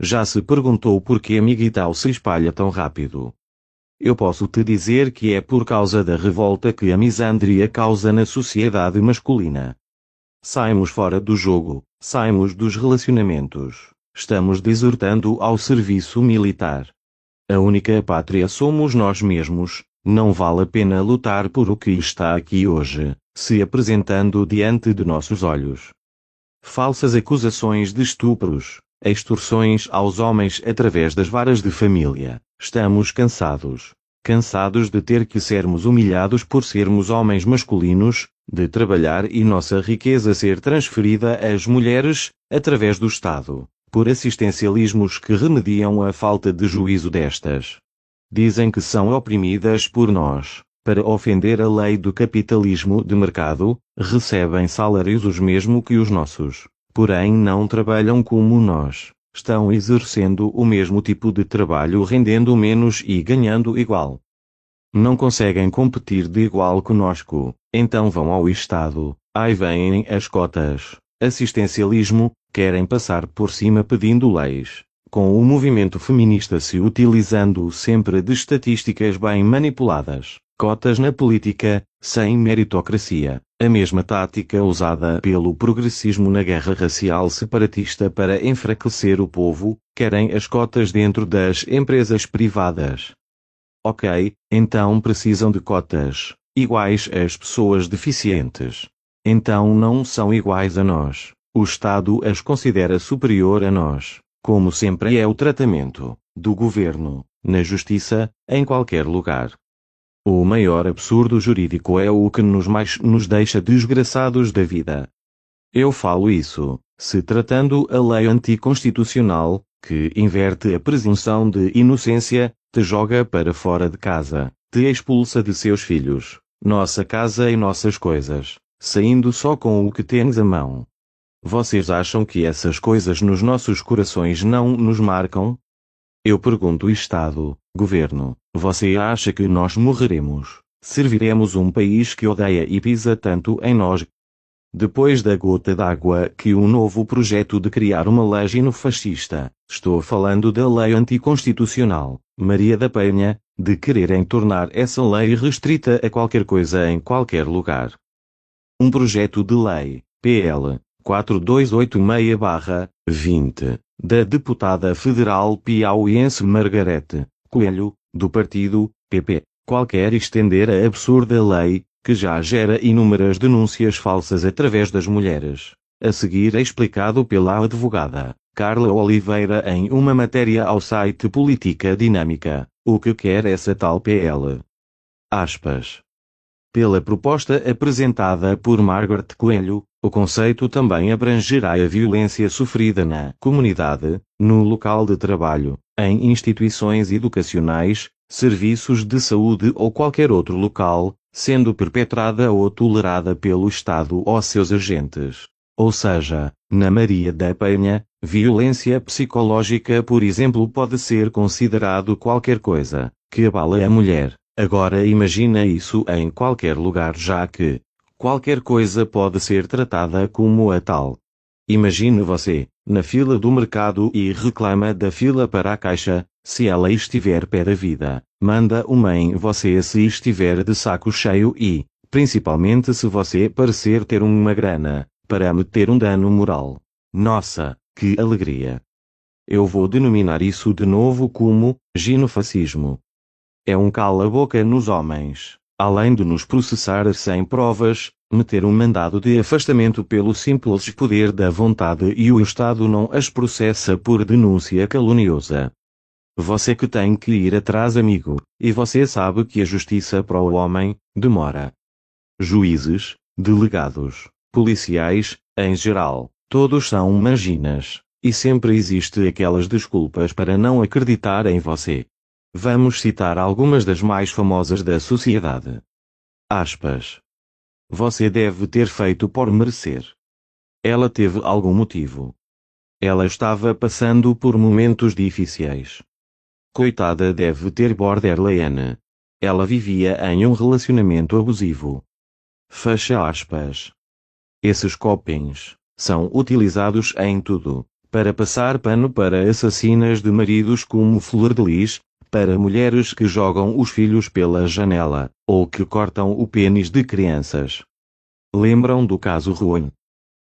Já se perguntou por que a miguital se espalha tão rápido? Eu posso te dizer que é por causa da revolta que a misandria causa na sociedade masculina. Saímos fora do jogo, saímos dos relacionamentos, estamos desertando ao serviço militar. A única pátria somos nós mesmos, não vale a pena lutar por o que está aqui hoje, se apresentando diante de nossos olhos. Falsas acusações de estupros, extorsões aos homens através das varas de família. Estamos cansados. Cansados de ter que sermos humilhados por sermos homens masculinos, de trabalhar e nossa riqueza ser transferida às mulheres, através do Estado, por assistencialismos que remediam a falta de juízo destas. Dizem que são oprimidas por nós. Para ofender a lei do capitalismo de mercado, recebem salários os mesmos que os nossos porém não trabalham como nós. Estão exercendo o mesmo tipo de trabalho rendendo menos e ganhando igual. Não conseguem competir de igual conosco, então vão ao Estado, aí vêm as cotas. Assistencialismo, querem passar por cima pedindo leis. Com o movimento feminista se utilizando sempre de estatísticas bem manipuladas, cotas na política, sem meritocracia, a mesma tática usada pelo progressismo na guerra racial separatista para enfraquecer o povo, querem as cotas dentro das empresas privadas. Ok, então precisam de cotas, iguais às pessoas deficientes. Então não são iguais a nós. O Estado as considera superior a nós, como sempre é o tratamento do governo, na justiça, em qualquer lugar. O maior absurdo jurídico é o que nos mais nos deixa desgraçados da vida. Eu falo isso, se tratando a lei anticonstitucional, que inverte a presunção de inocência, te joga para fora de casa, te expulsa de seus filhos, nossa casa e nossas coisas, saindo só com o que tens à mão. Vocês acham que essas coisas nos nossos corações não nos marcam? Eu pergunto Estado, Governo, você acha que nós morreremos? Serviremos um país que odeia e pisa tanto em nós? Depois da gota d'água que o novo projeto de criar uma lei fascista, estou falando da lei anticonstitucional, Maria da Penha, de quererem tornar essa lei restrita a qualquer coisa em qualquer lugar. Um projeto de lei, PL, 4286-20, da deputada federal piauiense Margarete Coelho, do partido PP, qualquer estender a absurda lei, que já gera inúmeras denúncias falsas através das mulheres. A seguir é explicado pela advogada Carla Oliveira em uma matéria ao site Política Dinâmica, o que quer essa tal PL. Aspas. Pela proposta apresentada por Margaret Coelho, o conceito também abrangerá a violência sofrida na comunidade, no local de trabalho, em instituições educacionais, serviços de saúde ou qualquer outro local, sendo perpetrada ou tolerada pelo Estado ou seus agentes. Ou seja, na Maria da Penha, violência psicológica, por exemplo, pode ser considerado qualquer coisa que abala a mulher, Agora imagina isso em qualquer lugar já que qualquer coisa pode ser tratada como a tal. Imagine você, na fila do mercado e reclama da fila para a caixa, se ela estiver pé da vida, manda uma em você se estiver de saco cheio e, principalmente se você parecer ter uma grana, para meter um dano moral. Nossa, que alegria! Eu vou denominar isso de novo como ginofascismo é um cala-boca nos homens, além de nos processar sem provas, meter um mandado de afastamento pelo simples poder da vontade e o Estado não as processa por denúncia caluniosa. Você que tem que ir atrás, amigo, e você sabe que a justiça para o homem demora. Juízes, delegados, policiais, em geral, todos são maginas, e sempre existe aquelas desculpas para não acreditar em você. Vamos citar algumas das mais famosas da sociedade. Aspas. Você deve ter feito por merecer. Ela teve algum motivo. Ela estava passando por momentos difíceis. Coitada deve ter borderline. Ela vivia em um relacionamento abusivo. Fecha aspas. Esses copings são utilizados em tudo para passar pano para assassinas de maridos como Flor de Lis, para mulheres que jogam os filhos pela janela, ou que cortam o pênis de crianças. Lembram do caso Ruim?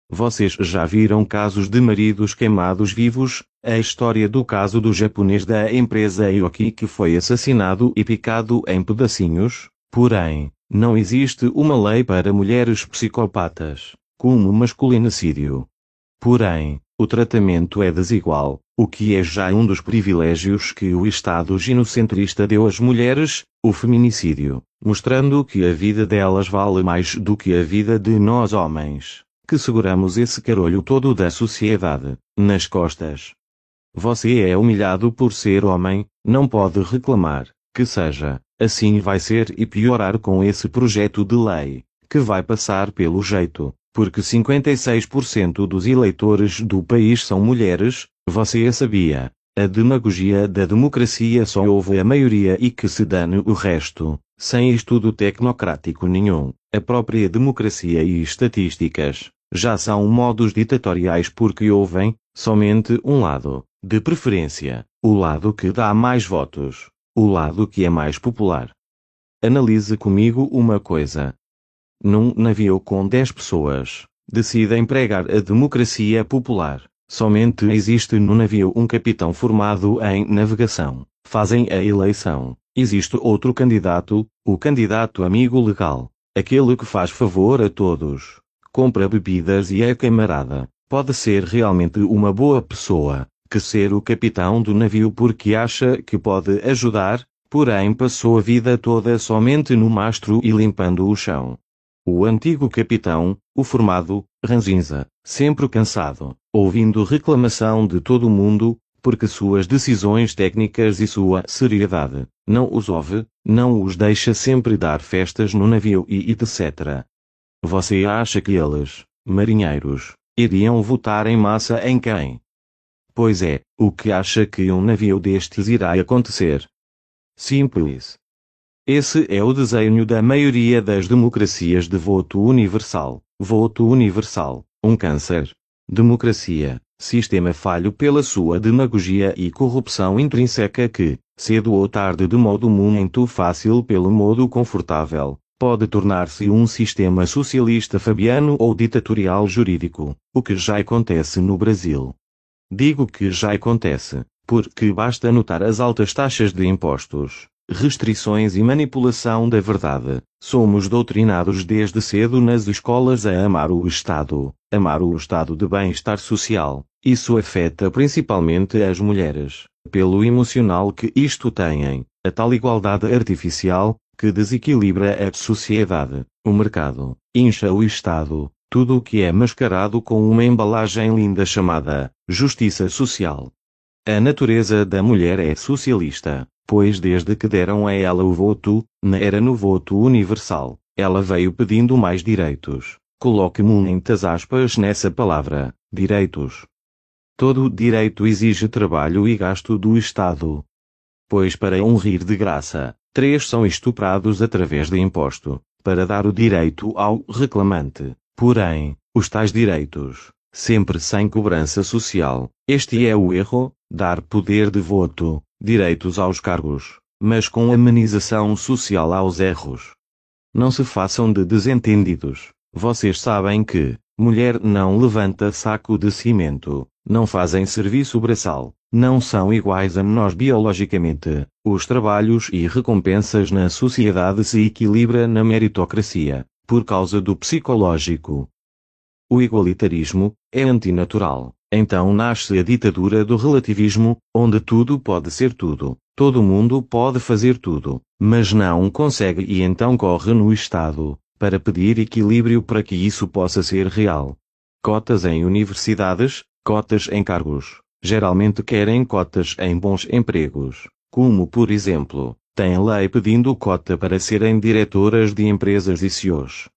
Vocês já viram casos de maridos queimados vivos? A história do caso do japonês da empresa Aoki que foi assassinado e picado em pedacinhos? Porém, não existe uma lei para mulheres psicopatas, como masculinicídio. Porém, o tratamento é desigual, o que é já um dos privilégios que o Estado ginocentrista deu às mulheres, o feminicídio, mostrando que a vida delas vale mais do que a vida de nós homens que seguramos esse carolho todo da sociedade, nas costas. Você é humilhado por ser homem, não pode reclamar, que seja, assim vai ser e piorar com esse projeto de lei, que vai passar pelo jeito, porque 56% dos eleitores do país são mulheres, você sabia. A demagogia da democracia só ouve a maioria e que se dane o resto, sem estudo tecnocrático nenhum, a própria democracia e estatísticas já são modos ditatoriais porque ouvem, somente um lado, de preferência, o lado que dá mais votos, o lado que é mais popular. Analise comigo uma coisa. Num navio com 10 pessoas, decide empregar a democracia popular. Somente existe no navio um capitão formado em navegação. Fazem a eleição. Existe outro candidato, o candidato amigo legal. Aquele que faz favor a todos compra bebidas e é camarada. Pode ser realmente uma boa pessoa, que ser o capitão do navio porque acha que pode ajudar, porém passou a vida toda somente no mastro e limpando o chão. O antigo capitão, o formado, ranzinza, sempre cansado, ouvindo reclamação de todo o mundo, porque suas decisões técnicas e sua seriedade, não os ouve, não os deixa sempre dar festas no navio e etc. Você acha que eles, marinheiros, iriam votar em massa em quem? Pois é, o que acha que um navio destes irá acontecer? Simples. Esse é o desenho da maioria das democracias de voto universal. Voto universal, um câncer. Democracia, sistema falho pela sua demagogia e corrupção intrínseca que, cedo ou tarde de modo muito fácil pelo modo confortável, pode tornar-se um sistema socialista fabiano ou ditatorial jurídico, o que já acontece no Brasil. Digo que já acontece, porque basta notar as altas taxas de impostos, restrições e manipulação da verdade. Somos doutrinados desde cedo nas escolas a amar o Estado, amar o estado de bem-estar social. Isso afeta principalmente as mulheres, pelo emocional que isto têm, a tal igualdade artificial, que desequilibra a sociedade, o mercado, incha o Estado, tudo o que é mascarado com uma embalagem linda chamada justiça social. A natureza da mulher é socialista, pois desde que deram a ela o voto, na era no voto universal, ela veio pedindo mais direitos. Coloque muitas aspas nessa palavra, direitos. Todo direito exige trabalho e gasto do Estado. Pois para um rir de graça, Três são estuprados através de imposto, para dar o direito ao reclamante. Porém, os tais direitos, sempre sem cobrança social. Este é o erro, dar poder de voto, direitos aos cargos, mas com amenização social aos erros. Não se façam de desentendidos. Vocês sabem que, mulher não levanta saco de cimento, não fazem serviço braçal, não são iguais a nós biologicamente. Os trabalhos e recompensas na sociedade se equilibra na meritocracia, por causa do psicológico. O igualitarismo é antinatural. Então nasce a ditadura do relativismo, onde tudo pode ser tudo, todo mundo pode fazer tudo, mas não consegue e então corre no Estado, para pedir equilíbrio para que isso possa ser real. Cotas em universidades, cotas em cargos, geralmente querem cotas em bons empregos, como por exemplo, tem lei pedindo cota para serem diretoras de empresas e CEOs.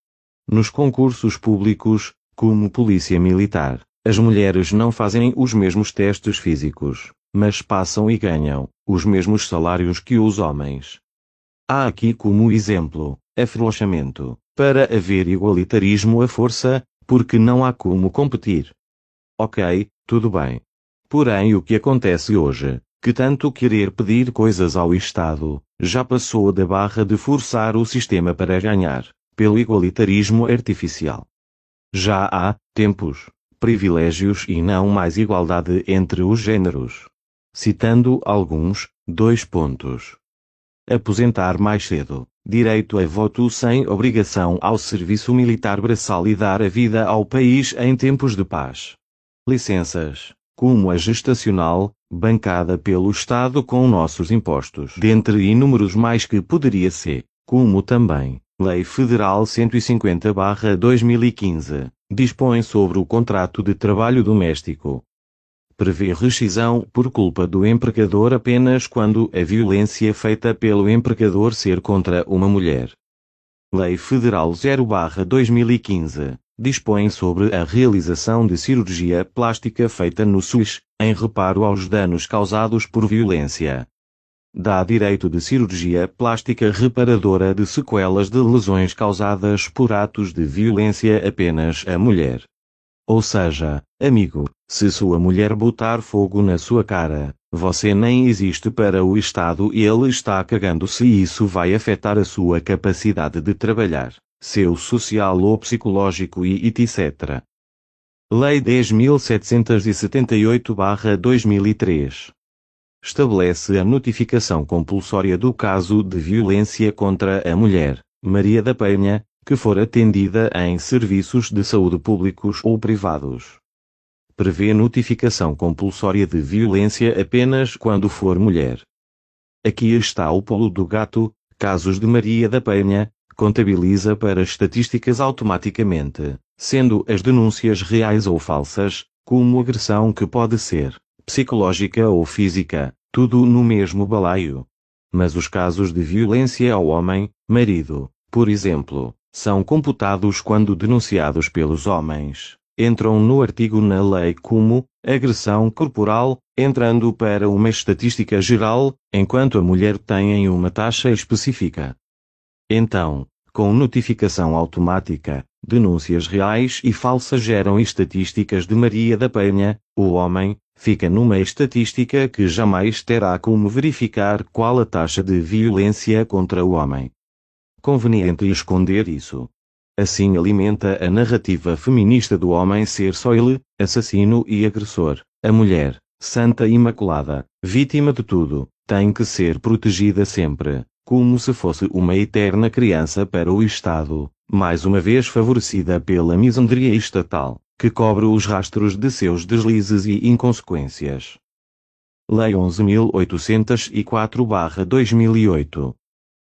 Nos concursos públicos, como polícia militar, as mulheres não fazem os mesmos testes físicos, mas passam e ganham os mesmos salários que os homens. Há aqui como exemplo, afrouxamento, para haver igualitarismo à força, porque não há como competir. Ok, tudo bem. Porém o que acontece hoje, que tanto querer pedir coisas ao Estado, já passou da barra de forçar o sistema para ganhar, pelo igualitarismo artificial. Já há, tempos, privilégios e não mais igualdade entre os gêneros. Citando alguns, dois pontos. Aposentar mais cedo, direito a voto sem obrigação ao serviço militar braçal e dar a vida ao país em tempos de paz. Licenças, como a gestacional, bancada pelo Estado com nossos impostos, dentre inúmeros mais que poderia ser, como também, Lei Federal 150-2015, dispõe sobre o contrato de trabalho doméstico. Prevê rescisão por culpa do empregador apenas quando a violência feita pelo empregador ser contra uma mulher. Lei Federal 0-2015 dispõe sobre a realização de cirurgia plástica feita no SUS, em reparo aos danos causados por violência. Dá direito de cirurgia plástica reparadora de sequelas de lesões causadas por atos de violência apenas à mulher. Ou seja, amigo, se sua mulher botar fogo na sua cara, você nem existe para o Estado e ele está cagando se isso vai afetar a sua capacidade de trabalhar seu social ou psicológico e etc. Lei 10.778-2003 estabelece a notificação compulsória do caso de violência contra a mulher, Maria da Penha, que for atendida em serviços de saúde públicos ou privados. Prevê notificação compulsória de violência apenas quando for mulher. Aqui está o polo do gato, casos de Maria da Penha, contabiliza para estatísticas automaticamente, sendo as denúncias reais ou falsas, como agressão que pode ser psicológica ou física, tudo no mesmo balaio. Mas os casos de violência ao homem, marido, por exemplo, são computados quando denunciados pelos homens. Entram no artigo na lei como agressão corporal, entrando para uma estatística geral, enquanto a mulher tem uma taxa específica. Então, com notificação automática, denúncias reais e falsas geram estatísticas de Maria da Penha, o homem, fica numa estatística que jamais terá como verificar qual a taxa de violência contra o homem. Conveniente esconder isso. Assim alimenta a narrativa feminista do homem ser só ele, assassino e agressor. A mulher, santa imaculada, vítima de tudo, tem que ser protegida sempre como se fosse uma eterna criança para o Estado, mais uma vez favorecida pela misandria estatal, que cobre os rastros de seus deslizes e inconsequências. Lei 11.804-2008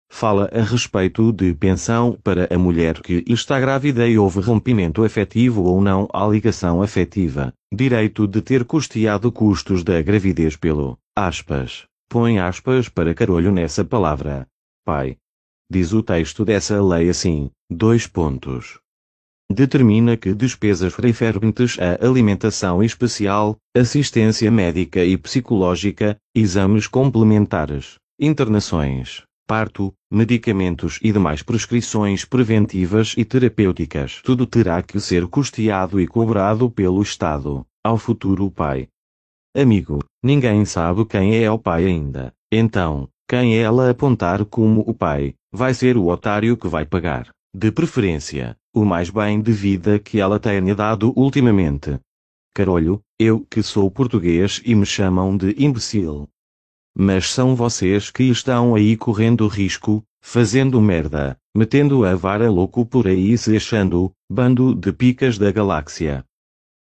fala a respeito de pensão para a mulher que está grávida e houve rompimento afetivo ou não à ligação afetiva, direito de ter custeado custos da gravidez pelo, aspas, Põe aspas para carolho nessa palavra. Pai. Diz o texto dessa lei assim, dois pontos. Determina que despesas referentes à alimentação especial, assistência médica e psicológica, exames complementares, internações, parto, medicamentos e demais prescrições preventivas e terapêuticas. Tudo terá que ser custeado e cobrado pelo Estado, ao futuro pai. Amigo, ninguém sabe quem é o pai ainda. Então, quem ela apontar como o pai, vai ser o otário que vai pagar. De preferência, o mais bem de vida que ela tenha dado ultimamente. Carolho, eu que sou português e me chamam de imbecil. Mas são vocês que estão aí correndo risco, fazendo merda, metendo a vara louco por aí se achando, bando de picas da galáxia.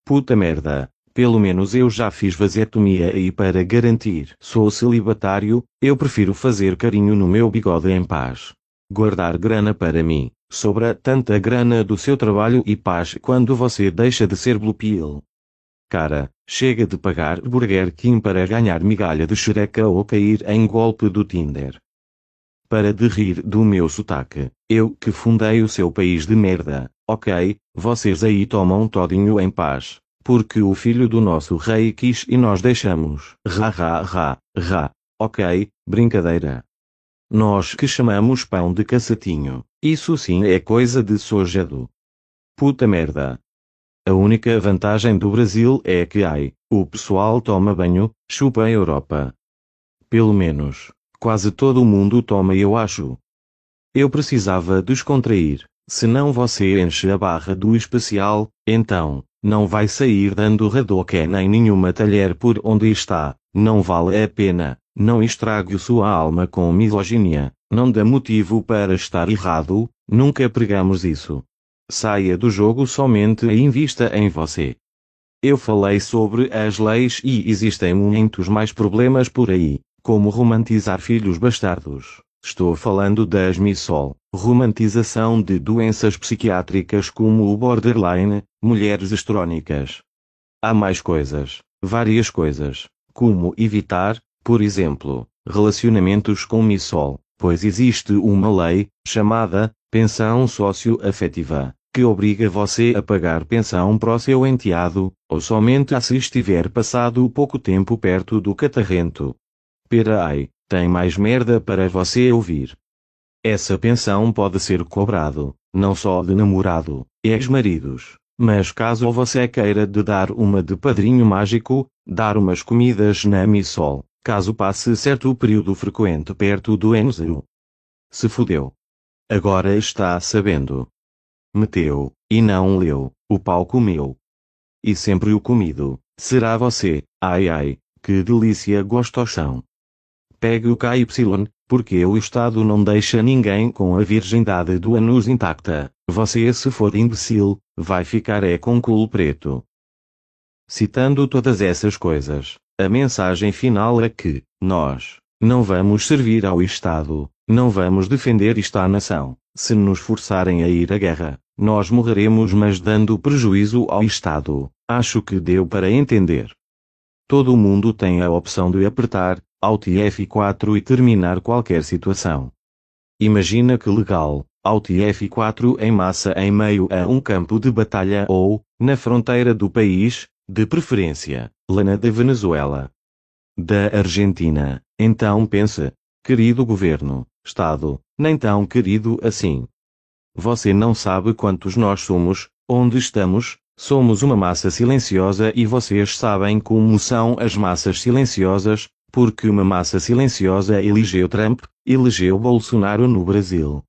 Puta merda, pelo menos eu já fiz vasectomia e para garantir sou celibatário, eu prefiro fazer carinho no meu bigode em paz. Guardar grana para mim, sobra tanta grana do seu trabalho e paz quando você deixa de ser blue pill. Cara, chega de pagar Burger King para ganhar migalha de xereca ou cair em golpe do Tinder. Para de rir do meu sotaque, eu que fundei o seu país de merda, ok, vocês aí tomam todinho em paz porque o filho do nosso rei quis e nós deixamos. Ra ra ra, ra. Ok, brincadeira. Nós que chamamos pão de cacetinho, isso sim é coisa de sojado. Puta merda. A única vantagem do Brasil é que ai, o pessoal toma banho, chupa a Europa. Pelo menos, quase todo mundo toma eu acho. Eu precisava descontrair, senão você enche a barra do especial, então, não vai sair dando radoque nem nenhuma talher por onde está, não vale a pena, não estrague sua alma com misoginia, não dá motivo para estar errado, nunca pregamos isso. Saia do jogo somente e invista em você. Eu falei sobre as leis e existem muitos mais problemas por aí, como romantizar filhos bastardos. Estou falando das MISOL, romantização de doenças psiquiátricas como o borderline, mulheres estrônicas. Há mais coisas, várias coisas, como evitar, por exemplo, relacionamentos com MISOL, pois existe uma lei, chamada pensão socioafetiva, que obriga você a pagar pensão para o seu enteado, ou somente a se estiver passado pouco tempo perto do catarrento. Pera ai, tem mais merda para você ouvir. Essa pensão pode ser cobrado, não só de namorado, ex-maridos, mas caso você queira de dar uma de padrinho mágico, dar umas comidas na missol, caso passe certo período frequente perto do Enzo. Se fudeu. Agora está sabendo meteu, e não leu, o pau comeu. E sempre o comido, será você, ai ai, que delícia gostoção. Pegue o KY, porque o Estado não deixa ninguém com a virgindade do anus intacta, você se for imbecil, vai ficar é com culo preto. Citando todas essas coisas, a mensagem final é que, nós, não vamos servir ao Estado, não vamos defender esta nação. Se nos forçarem a ir à guerra, nós morreremos mas dando prejuízo ao Estado. Acho que deu para entender. Todo mundo tem a opção de apertar Alt F4 e terminar qualquer situação. Imagina que legal, Alt F4 em massa em meio a um campo de batalha ou, na fronteira do país, de preferência, lana da Venezuela. Da Argentina. Então pense, querido governo, Estado, nem tão querido assim. Você não sabe quantos nós somos, onde estamos, somos uma massa silenciosa e vocês sabem como são as massas silenciosas, porque uma massa silenciosa elegeu Trump, elegeu Bolsonaro no Brasil.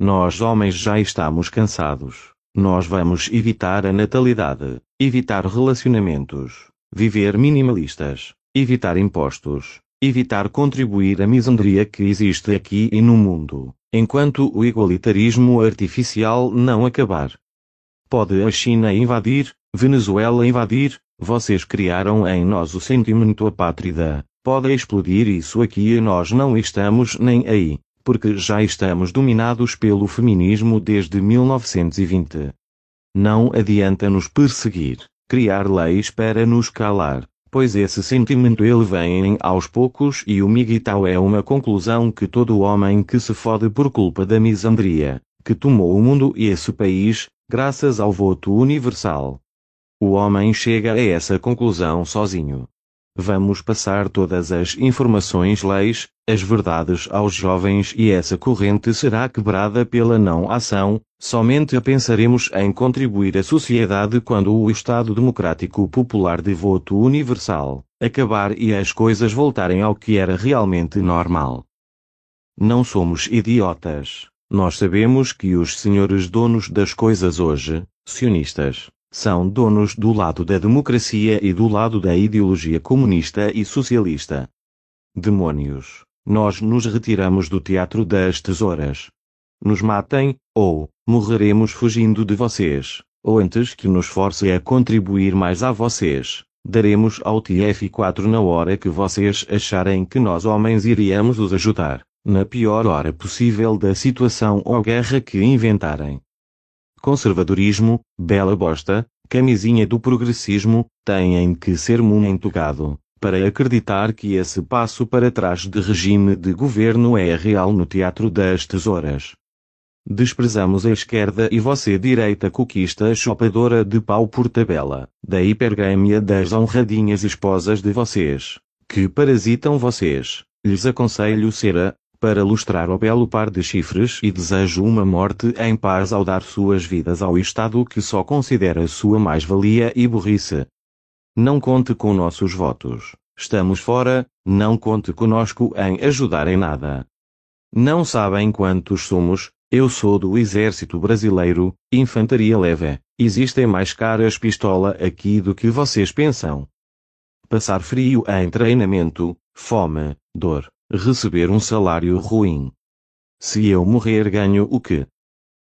Nós homens já estamos cansados. Nós vamos evitar a natalidade, evitar relacionamentos, viver minimalistas, evitar impostos, evitar contribuir à misandria que existe aqui e no mundo, enquanto o igualitarismo artificial não acabar. Pode a China invadir, Venezuela invadir, vocês criaram em nós o sentimento apátrida, pode explodir isso aqui e nós não estamos nem aí, porque já estamos dominados pelo feminismo desde 1920. Não adianta nos perseguir, criar leis para nos calar, pois esse sentimento ele vem aos poucos e o miguital é uma conclusão que todo homem que se fode por culpa da misandria, que tomou o mundo e esse país, graças ao voto universal. O homem chega a essa conclusão sozinho. Vamos passar todas as informações, leis, as verdades aos jovens e essa corrente será quebrada pela não ação, somente pensaremos em contribuir à sociedade quando o Estado Democrático Popular de voto universal acabar e as coisas voltarem ao que era realmente normal. Não somos idiotas. Nós sabemos que os senhores donos das coisas hoje, sionistas, são donos do lado da democracia e do lado da ideologia comunista e socialista. Demônios, nós nos retiramos do teatro das tesouras. Nos matem, ou morreremos fugindo de vocês, ou antes que nos force a contribuir mais a vocês, daremos ao TF4 na hora que vocês acharem que nós homens iríamos os ajudar, na pior hora possível da situação ou guerra que inventarem conservadorismo, bela bosta, camisinha do progressismo, têm que ser muito para acreditar que esse passo para trás de regime de governo é real no teatro das tesouras. Desprezamos a esquerda e você direita coquista chupadora de pau por tabela, da hipergâmia das honradinhas esposas de vocês, que parasitam vocês. Lhes aconselho ser a para lustrar o belo par de chifres e desejo uma morte em paz ao dar suas vidas ao Estado que só considera sua mais-valia e burrice. Não conte com nossos votos. Estamos fora, não conte conosco em ajudar em nada. Não sabem quantos somos, eu sou do Exército Brasileiro, Infantaria Leve. Existem mais caras pistola aqui do que vocês pensam. Passar frio em treinamento, fome, dor, receber um salário ruim. Se eu morrer ganho o quê?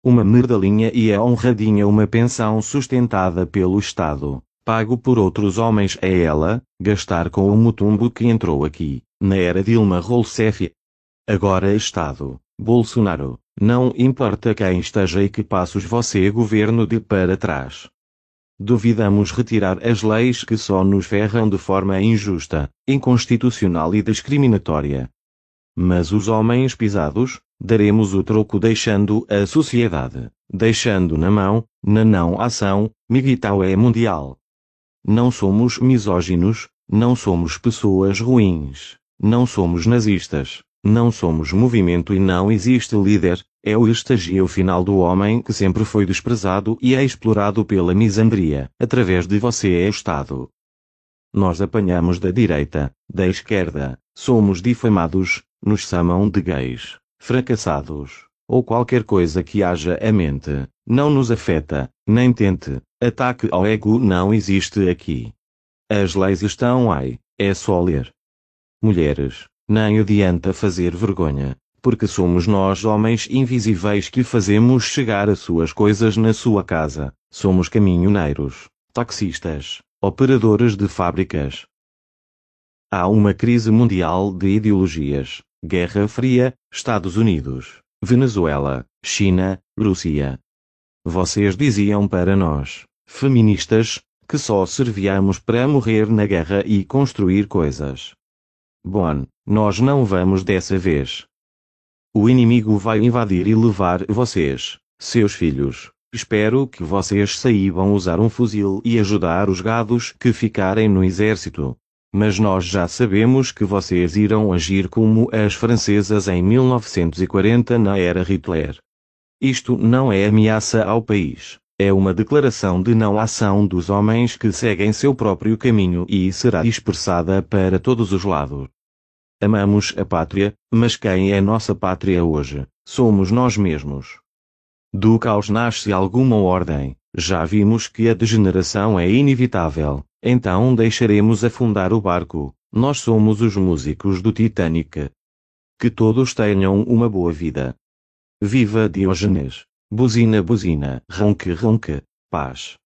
Uma merdalinha e é honradinha uma pensão sustentada pelo Estado, pago por outros homens é ela, gastar com o mutumbo que entrou aqui, na era Dilma Rousseff. Agora Estado, Bolsonaro, não importa quem esteja e que passos você governo de para trás. Duvidamos retirar as leis que só nos ferram de forma injusta, inconstitucional e discriminatória. Mas os homens pisados, daremos o troco deixando a sociedade, deixando na mão, na não ação, Miguel é mundial. Não somos misóginos, não somos pessoas ruins, não somos nazistas, não somos movimento e não existe líder, é o estágio final do homem que sempre foi desprezado e é explorado pela misandria. Através de você é Estado. Nós apanhamos da direita, da esquerda, somos difamados, nos chamam de gays, fracassados, ou qualquer coisa que haja a mente, não nos afeta, nem tente, ataque ao ego não existe aqui. As leis estão aí, é só ler. Mulheres, nem adianta fazer vergonha, porque somos nós homens invisíveis que fazemos chegar as suas coisas na sua casa. Somos caminhoneiros, taxistas, operadores de fábricas. Há uma crise mundial de ideologias. Guerra Fria, Estados Unidos, Venezuela, China, Rússia. Vocês diziam para nós, feministas, que só servíamos para morrer na guerra e construir coisas. Bom, nós não vamos dessa vez. O inimigo vai invadir e levar vocês, seus filhos. Espero que vocês saibam usar um fuzil e ajudar os gados que ficarem no exército. Mas nós já sabemos que vocês irão agir como as francesas em 1940 na era Hitler. Isto não é ameaça ao país. É uma declaração de não ação dos homens que seguem seu próprio caminho e será dispersada para todos os lados. Amamos a pátria, mas quem é nossa pátria hoje? Somos nós mesmos. Do caos nasce alguma ordem. Já vimos que a degeneração é inevitável, então deixaremos afundar o barco. Nós somos os músicos do Titanic. Que todos tenham uma boa vida. Viva Diógenes! Buzina, buzina, ronque, ronque, paz.